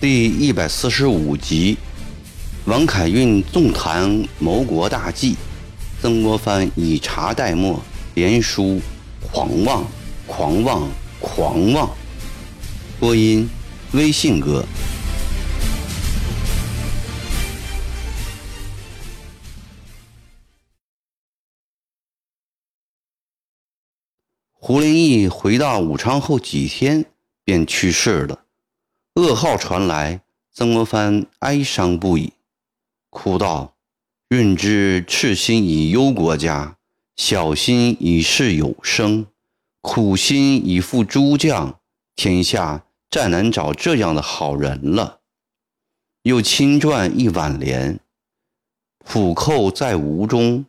第一百四十五集，王凯运纵谈谋国大计，曾国藩以茶代墨，连书狂妄，狂妄，狂妄。播音：微信哥。胡林翼回到武昌后几天便去世了。噩耗传来，曾国藩哀伤不已，哭道：“润之赤心以忧国家，小心以事有生，苦心以赴诸将，天下再难找这样的好人了。”又亲撰一挽联：“普寇在吴中，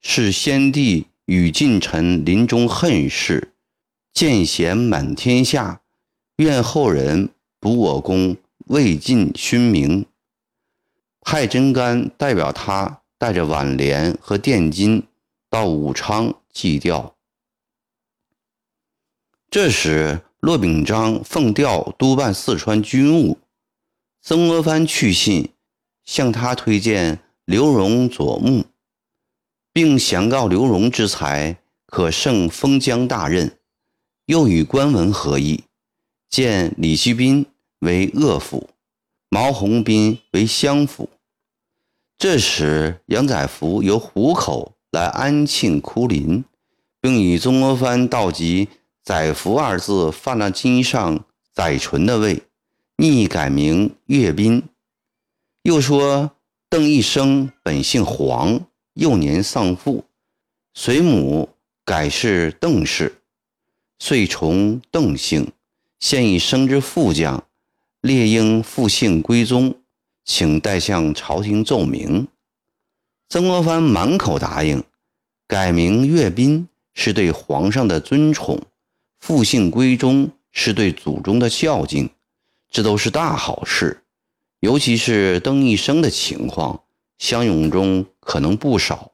是先帝。”与近臣临终恨事，见贤满天下，愿后人补我功，未尽勋名。派真干代表他带着挽联和垫金到武昌祭吊。这时，骆秉章奉调督办四川军务，曾国藩去信，向他推荐刘荣左木。并详告刘荣之才可胜封疆大任，又与关文合议，见李希宾为鄂府，毛鸿宾为湘府。这时，杨载福由湖口来安庆哭临，并与曾国藩道及“载福”二字犯了金上载淳的位，逆改名岳斌。又说邓一生本姓黄。幼年丧父，随母改氏邓氏，遂从邓姓。现已升之副将，列应复姓归宗，请代向朝廷奏明。曾国藩满口答应，改名岳宾是对皇上的尊崇，复姓归宗是对祖宗的孝敬，这都是大好事。尤其是邓一生的情况。乡勇中可能不少，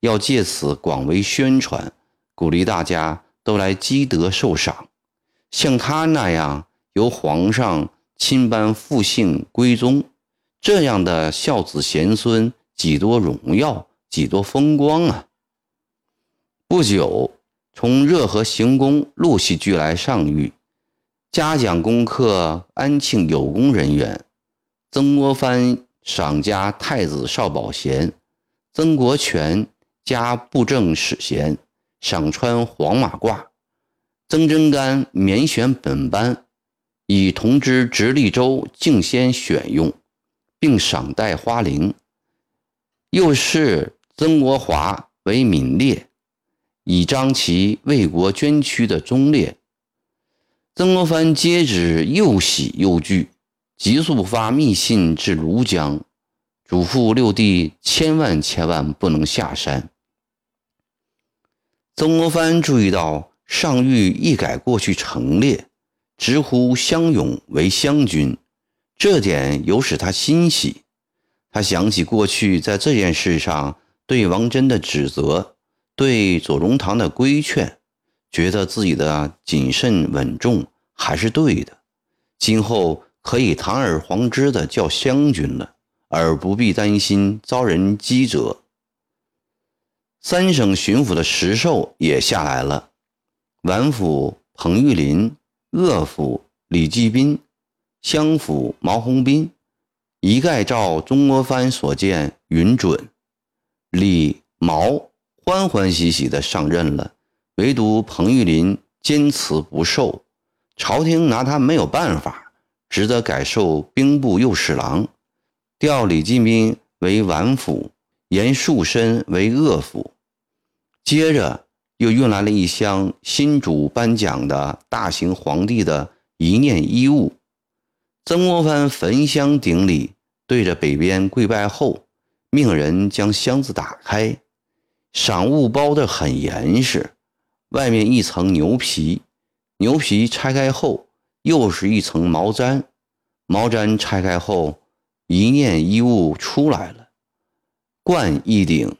要借此广为宣传，鼓励大家都来积德受赏。像他那样由皇上亲颁复姓归宗，这样的孝子贤孙，几多荣耀，几多风光啊！不久，从热河行宫陆续聚来上谕，嘉奖攻克安庆有功人员，曾国藩。赏加太子少保衔，曾国荃加布政使衔，赏穿黄马褂。曾真干免选本班，以同知直隶州敬先选用，并赏戴花翎。又是曾国华为闽烈，以彰其为国捐躯的忠烈。曾国藩接旨，又喜又惧。急速发密信至庐江，嘱咐六弟千万千万不能下山。曾国藩注意到上谕一改过去陈列，直呼湘勇为湘军，这点有使他欣喜。他想起过去在这件事上对王真的指责，对左宗棠的规劝，觉得自己的谨慎稳重还是对的。今后。可以堂而皇之的叫湘军了，而不必担心遭人讥责。三省巡抚的石寿也下来了，皖府彭玉麟、鄂府李继斌、湘府毛鸿宾，一概照曾国藩所见允准。李毛欢欢喜喜的上任了，唯独彭玉麟坚持不受，朝廷拿他没有办法。只得改授兵部右侍郎，调李进斌为皖府，严树深为鄂府。接着又运来了一箱新主颁奖的大行皇帝的一念衣物。曾国藩焚香顶礼，对着北边跪拜后，命人将箱子打开，赏物包得很严实，外面一层牛皮，牛皮拆开后。又是一层毛毡，毛毡拆开后，一念衣物出来了。冠一顶，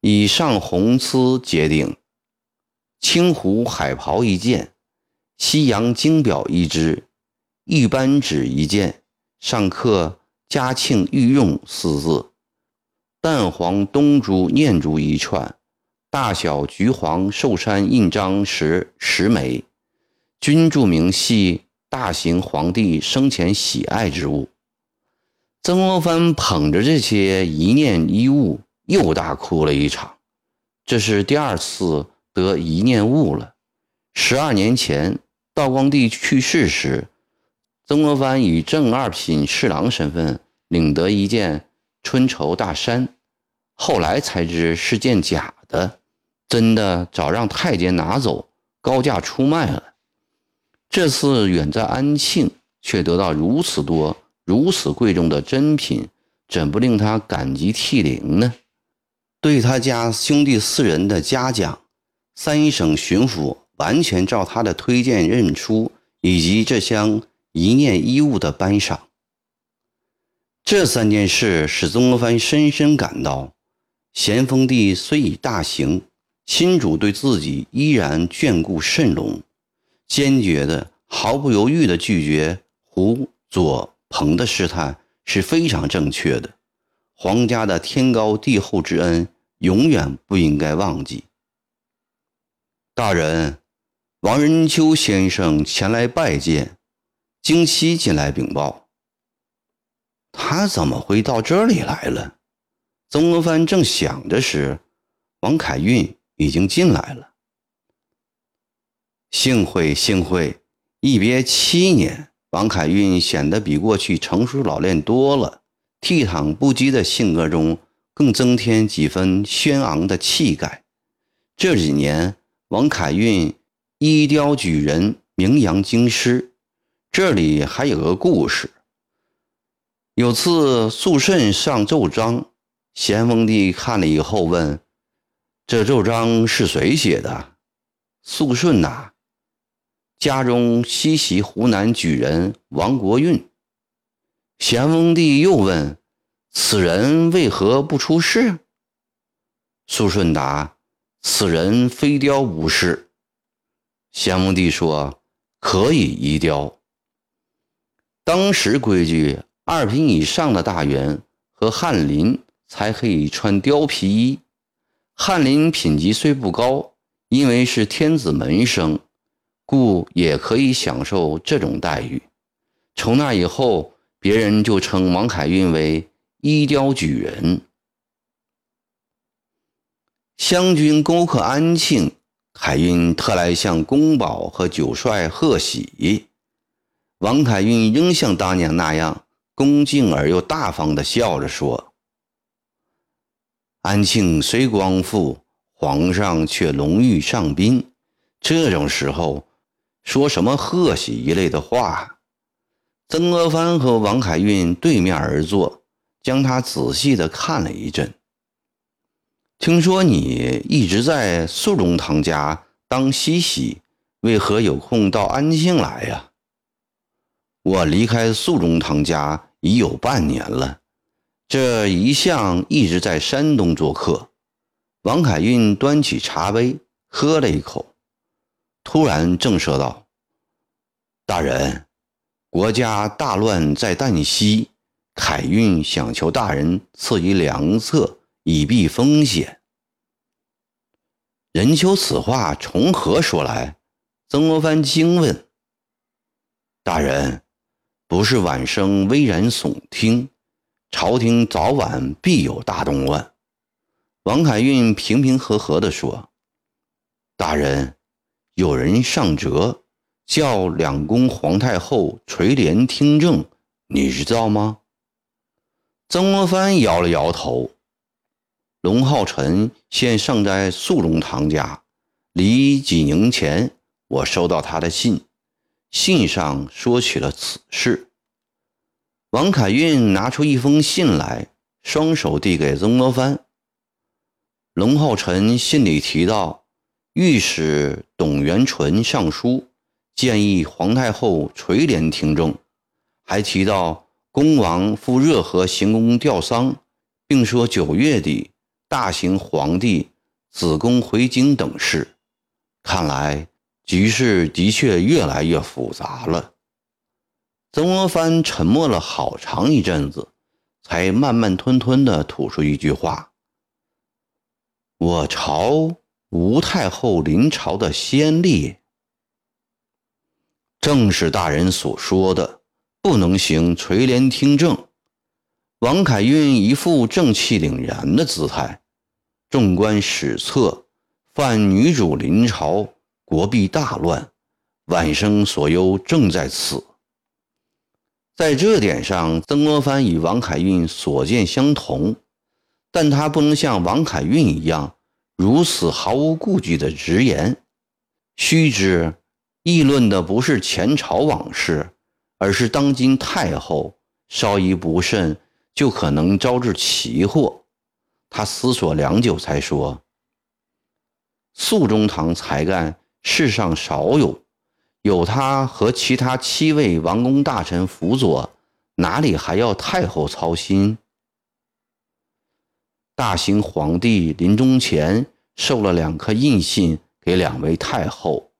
以上红丝结顶，青湖海袍一件，西洋金表一只，玉扳指一件，上刻“嘉庆御用”四字，淡黄东珠念珠一串，大小橘黄寿山印章石十枚，均注明系大行皇帝生前喜爱之物。曾国藩捧着这些一念一物，又大哭了一场。这是第二次。得一念物了。十二年前，道光帝去世时，曾国藩以正二品侍郎身份领得一件春绸大衫，后来才知是件假的，真的早让太监拿走，高价出卖了。这次远在安庆，却得到如此多、如此贵重的珍品，怎不令他感激涕零呢？对他家兄弟四人的嘉奖。三省巡抚完全照他的推荐认出，以及这箱一念一物的颁赏。这三件事使曾国藩深深感到，咸丰帝虽已大行，亲主对自己依然眷顾甚隆。坚决的、毫不犹豫的拒绝胡左彭的试探是非常正确的。皇家的天高地厚之恩，永远不应该忘记。大人，王仁秋先生前来拜见，京西进来禀报。他怎么会到这里来了？曾国藩正想着时，王凯运已经进来了。幸会幸会，一别七年，王凯运显得比过去成熟老练多了，倜傥不羁的性格中更增添几分轩昂的气概。这几年。王凯运一雕举人，名扬京师。这里还有个故事。有次肃顺上奏章，咸丰帝看了以后问：“这奏章是谁写的？”肃顺呐，家中西袭湖南举人王国运。咸丰帝又问：“此人为何不出仕？”肃顺答。此人非雕无事。咸丰帝说：“可以移雕。”当时规矩，二品以上的大员和翰林才可以穿貂皮衣。翰林品级虽不高，因为是天子门生，故也可以享受这种待遇。从那以后，别人就称王凯运为衣雕举人。湘军攻克安庆，凯运特来向宫保和九帅贺喜。王凯运仍像当年那样恭敬而又大方地笑着说：“安庆虽光复，皇上却龙驭上宾。这种时候，说什么贺喜一类的话？”曾国藩和王凯运对面而坐，将他仔细的看了一阵。听说你一直在肃中堂家当西喜，为何有空到安庆来呀？我离开肃中堂家已有半年了，这一向一直在山东做客。王凯运端起茶杯喝了一口，突然正色道：“大人，国家大乱在旦夕，凯运想求大人赐予良策。”以避风险。任秋此话从何说来？曾国藩惊问：“大人，不是晚生危言耸听，朝廷早晚必有大动乱。”王凯运平平和和地说：“大人，有人上折，叫两宫皇太后垂帘听政，你知道吗？”曾国藩摇了摇头。龙浩辰现尚在肃龙堂家，离几年前我收到他的信，信上说起了此事。王凯运拿出一封信来，双手递给曾国藩。龙浩辰信里提到，御史董元淳上书建议皇太后垂帘听政，还提到恭王赴热河行宫吊丧，并说九月底。大行皇帝子宫回京等事，看来局势的确越来越复杂了。曾国藩沉默了好长一阵子，才慢慢吞吞地吐出一句话：“我朝吴太后临朝的先例，正是大人所说的，不能行垂帘听政。”王凯运一副正气凛然的姿态。纵观史册，犯女主临朝，国必大乱，晚生所忧正在此。在这点上，曾国藩与王凯运所见相同，但他不能像王凯运一样如此毫无顾忌的直言。须知，议论的不是前朝往事，而是当今太后，稍一不慎，就可能招致奇祸。他思索良久，才说：“肃中堂才干世上少有。”有他和其他七位王公大臣辅佐，哪里还要太后操心？大行皇帝临终前授了两颗印信给两位太后，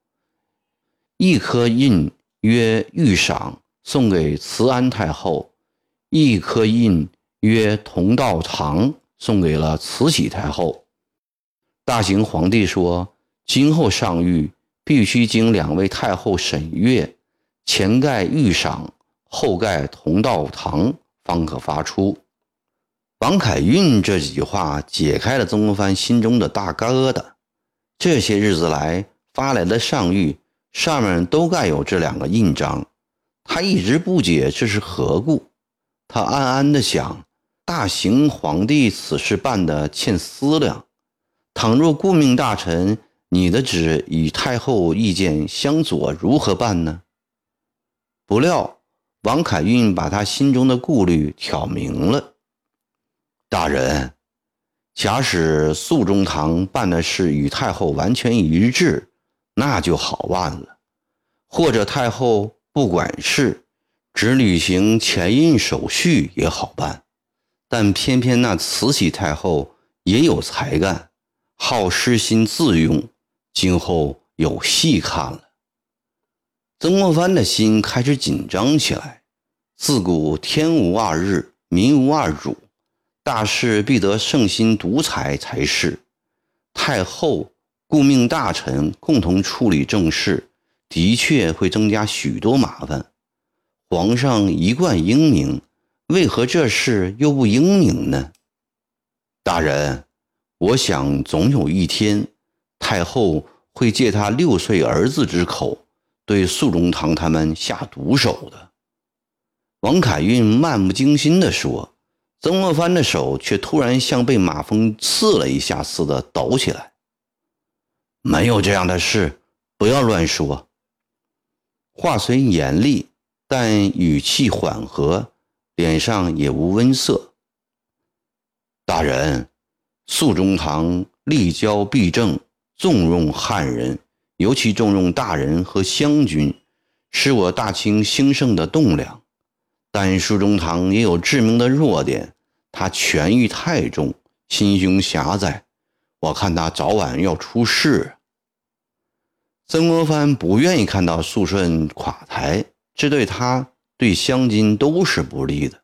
一颗印曰御赏，送给慈安太后；一颗印曰同道堂，送给了慈禧太后。大行皇帝说：“今后上谕。”必须经两位太后审阅，前盖御赏，后盖同道堂，方可发出。王凯运这几句话解开了曾国藩心中的大疙瘩。这些日子来发来的上谕上面都盖有这两个印章，他一直不解这是何故。他暗暗地想：大行皇帝此事办得欠思量，倘若顾命大臣。你的旨与太后意见相左，如何办呢？不料王凯运把他心中的顾虑挑明了。大人，假使肃中堂办的事与太后完全一致，那就好办了；或者太后不管事，只履行前印手续也好办。但偏偏那慈禧太后也有才干，好失心自用。今后有戏看了。曾国藩的心开始紧张起来。自古天无二日，民无二主，大事必得圣心独裁才是。太后顾命大臣共同处理政事，的确会增加许多麻烦。皇上一贯英明，为何这事又不英明呢？大人，我想总有一天。太后会借他六岁儿子之口，对肃中堂他们下毒手的。王凯运漫不经心地说，曾国藩的手却突然像被马蜂刺了一下似的抖起来。没有这样的事，不要乱说。话虽严厉，但语气缓和，脸上也无温色。大人，肃中堂立交必正。重用汉人，尤其重用大人和湘军，是我大清兴盛的栋梁。但肃中堂也有致命的弱点，他权欲太重，心胸狭窄。我看他早晚要出事。曾国藩不愿意看到肃顺垮台，这对他、对湘军都是不利的。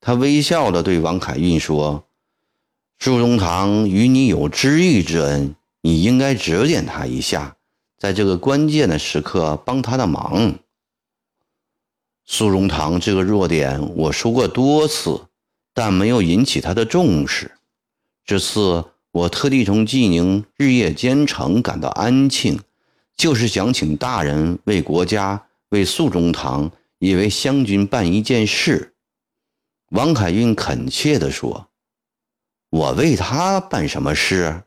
他微笑地对王凯运说：“肃中堂与你有知遇之恩。”你应该指点他一下，在这个关键的时刻帮他的忙。苏荣堂这个弱点，我说过多次，但没有引起他的重视。这次我特地从济宁日夜兼程赶到安庆，就是想请大人为国家、为肃中堂，也为湘军办一件事。王凯运恳切地说：“我为他办什么事？”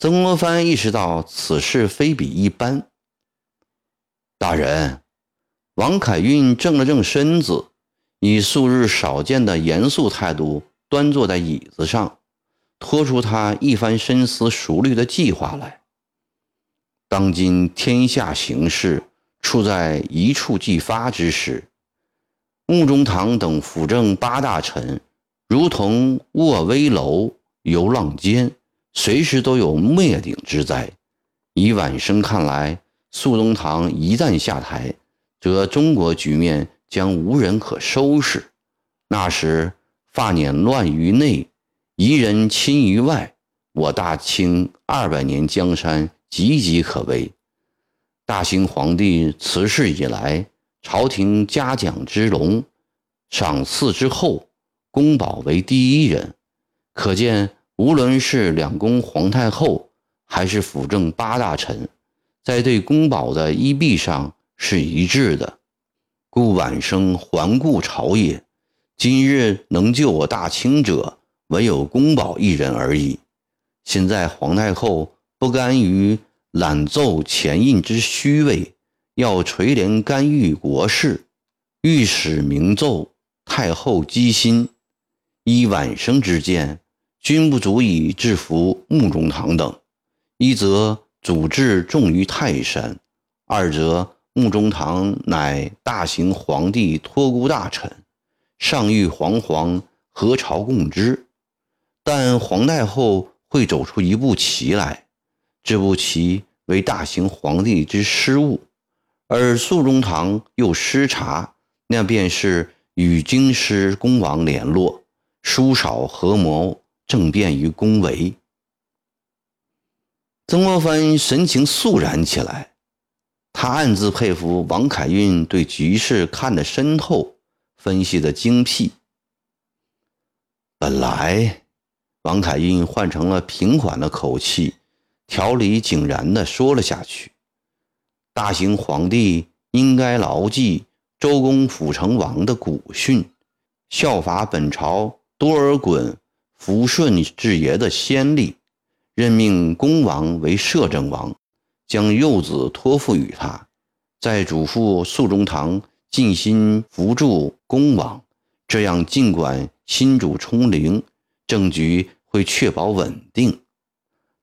曾国藩意识到此事非比一般。大人，王凯运正了正身子，以素日少见的严肃态度端坐在椅子上，托出他一番深思熟虑的计划来。当今天下形势处在一触即发之时，穆中堂等辅政八大臣，如同卧危楼、游浪间。随时都有灭顶之灾，以晚生看来，肃宗堂一旦下台，则中国局面将无人可收拾。那时发捻乱于内，夷人侵于外，我大清二百年江山岌岌可危。大清皇帝辞世以来，朝廷嘉奖之隆，赏赐之厚，宫保为第一人。可见，无论是两宫皇太后，还是辅政八大臣，在对宫保的依庇上是一致的。故晚生环顾朝野，今日能救我大清者，唯有公保一人而已。现在皇太后不甘于。揽奏前印之虚位，要垂帘干预国事，御史明奏太后机心。依晚生之见，均不足以制服穆中堂等。一则祖制重于泰山，二则穆中堂乃大行皇帝托孤大臣，上谕皇皇，何朝共之？但皇太后会走出一步棋来。这步棋为大行皇帝之失误，而肃宗堂又失察，那便是与京师恭王联络，疏少合谋，政变于宫闱。曾国藩神情肃然起来，他暗自佩服王凯运对局势看得深透，分析的精辟。本来，王凯运换成了平缓的口气。条理井然地说了下去：“大行皇帝应该牢记周公辅成王的古训，效法本朝多尔衮福顺之爷的先例，任命恭王为摄政王，将幼子托付于他，再嘱咐肃中堂尽心扶助恭王。这样，尽管新主冲灵，政局会确保稳定。”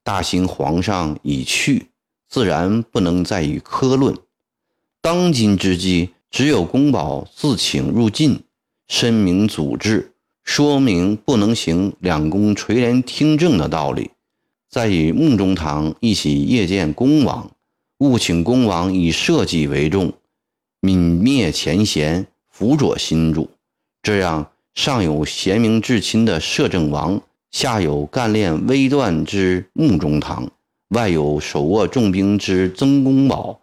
大行皇上已去，自然不能再与科论。当今之计，只有宫保自请入晋，申明祖制，说明不能行两宫垂帘听政的道理。再与穆中堂一起谒见恭王，务请恭王以社稷为重，泯灭前嫌，辅佐新主。这样，上有贤明至亲的摄政王。下有干练微断之穆中堂，外有手握重兵之曾公宝，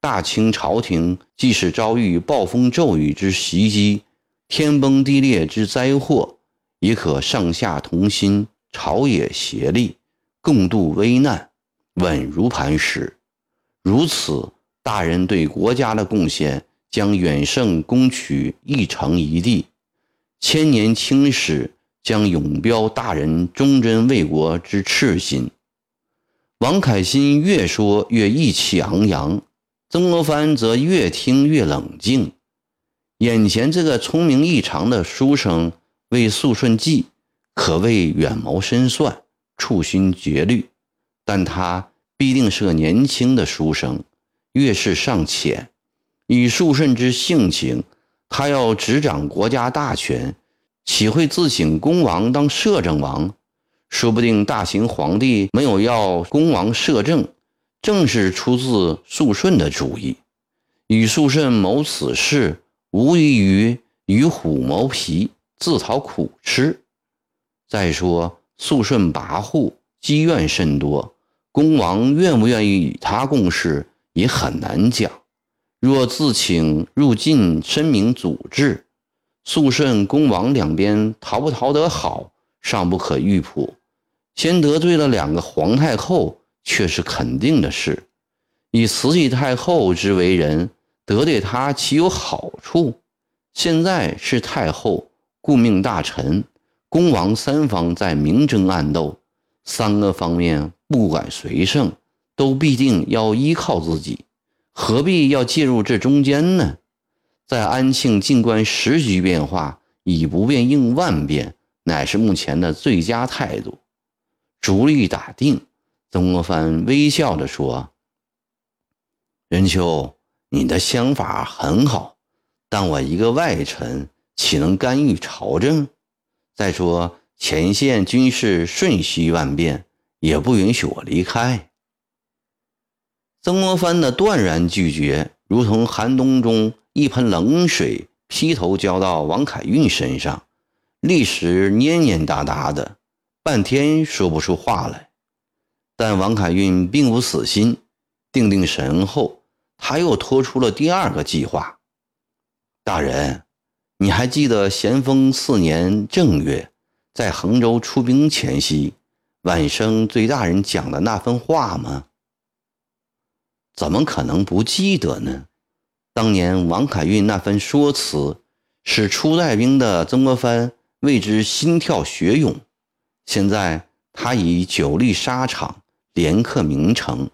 大清朝廷即使遭遇暴风骤雨之袭击，天崩地裂之灾祸，也可上下同心，朝野协力，共度危难，稳如磐石。如此，大人对国家的贡献将远胜攻取一城一地，千年青史。将永标大人忠贞为国之赤心。王凯欣越说越意气昂扬，曾国藩则越听越冷静。眼前这个聪明异常的书生为肃顺记，可谓远谋深算、处心积虑。但他必定是个年轻的书生，阅识尚浅。以肃顺之性情，他要执掌国家大权。岂会自请恭王当摄政王？说不定大秦皇帝没有要恭王摄政，正是出自肃顺的主意。与肃顺谋此事，无异于与虎谋皮，自讨苦吃。再说肃顺跋扈，积怨甚多，恭王愿不愿意与他共事，也很难讲。若自请入晋，申明祖制。肃顺、恭王两边逃不逃得好，尚不可预卜。先得罪了两个皇太后，却是肯定的事。以慈禧太后之为人，得罪她岂有好处？现在是太后顾命大臣，恭王三方在明争暗斗，三个方面不管谁胜，都必定要依靠自己，何必要介入这中间呢？在安庆静观时局变化，以不变应万变，乃是目前的最佳态度。主意打定，曾国藩微笑着说：“任秋，你的想法很好，但我一个外臣岂能干预朝政？再说前线军事瞬息万变，也不允许我离开。”曾国藩的断然拒绝，如同寒冬中一盆冷水劈头浇到王凯运身上，立时蔫蔫哒哒的，半天说不出话来。但王凯运并不死心，定定神后，他又拖出了第二个计划。大人，你还记得咸丰四年正月，在衡州出兵前夕，晚生对大人讲的那番话吗？怎么可能不记得呢？当年王凯运那番说辞，使初带兵的曾国藩为之心跳血涌。现在他以久历沙场，连克名城，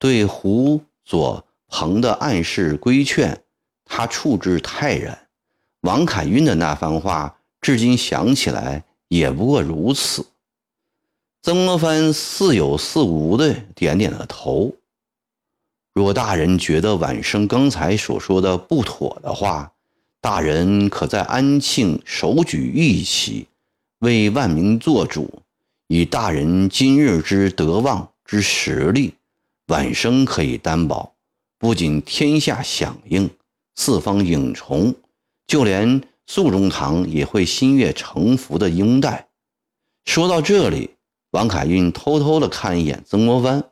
对胡左彭的暗示规劝，他处之泰然。王凯运的那番话，至今想起来也不过如此。曾国藩似有似无的点点了头。若大人觉得晚生刚才所说的不妥的话，大人可在安庆手举义旗，为万民做主。以大人今日之德望之实力，晚生可以担保，不仅天下响应，四方影从，就连肃中堂也会心悦诚服的拥戴。说到这里，王凯运偷偷的看一眼曾国藩。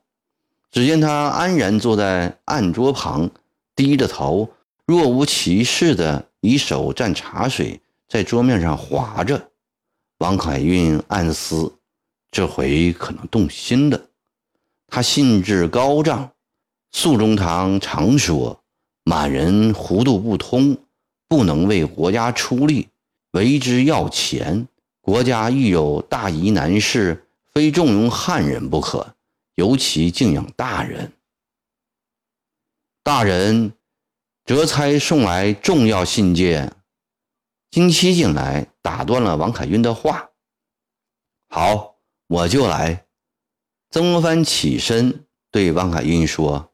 只见他安然坐在案桌旁，低着头，若无其事的以手蘸茶水，在桌面上划着。王凯运暗思：这回可能动心了。他兴致高涨。肃中堂常说：“满人糊涂不通，不能为国家出力，为之要钱。国家遇有大疑难事，非重用汉人不可。”尤其敬仰大人，大人，哲差送来重要信件。金七进来，打断了王凯运的话。好，我就来。曾国藩起身对王凯运说：“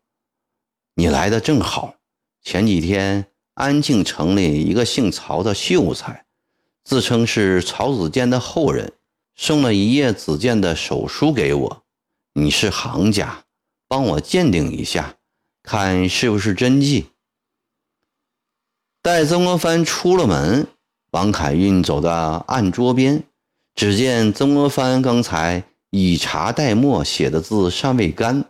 你来的正好。前几天安庆城里一个姓曹的秀才，自称是曹子建的后人，送了一页子建的手书给我。”你是行家，帮我鉴定一下，看是不是真迹。待曾国藩出了门，王凯运走到案桌边，只见曾国藩刚才以茶代墨写的字尚未干，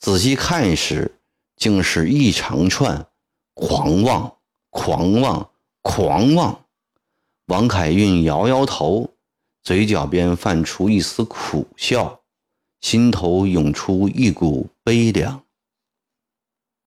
仔细看时，竟是一长串“狂妄，狂妄，狂妄”。王凯运摇摇头，嘴角边泛出一丝苦笑。心头涌出一股悲凉。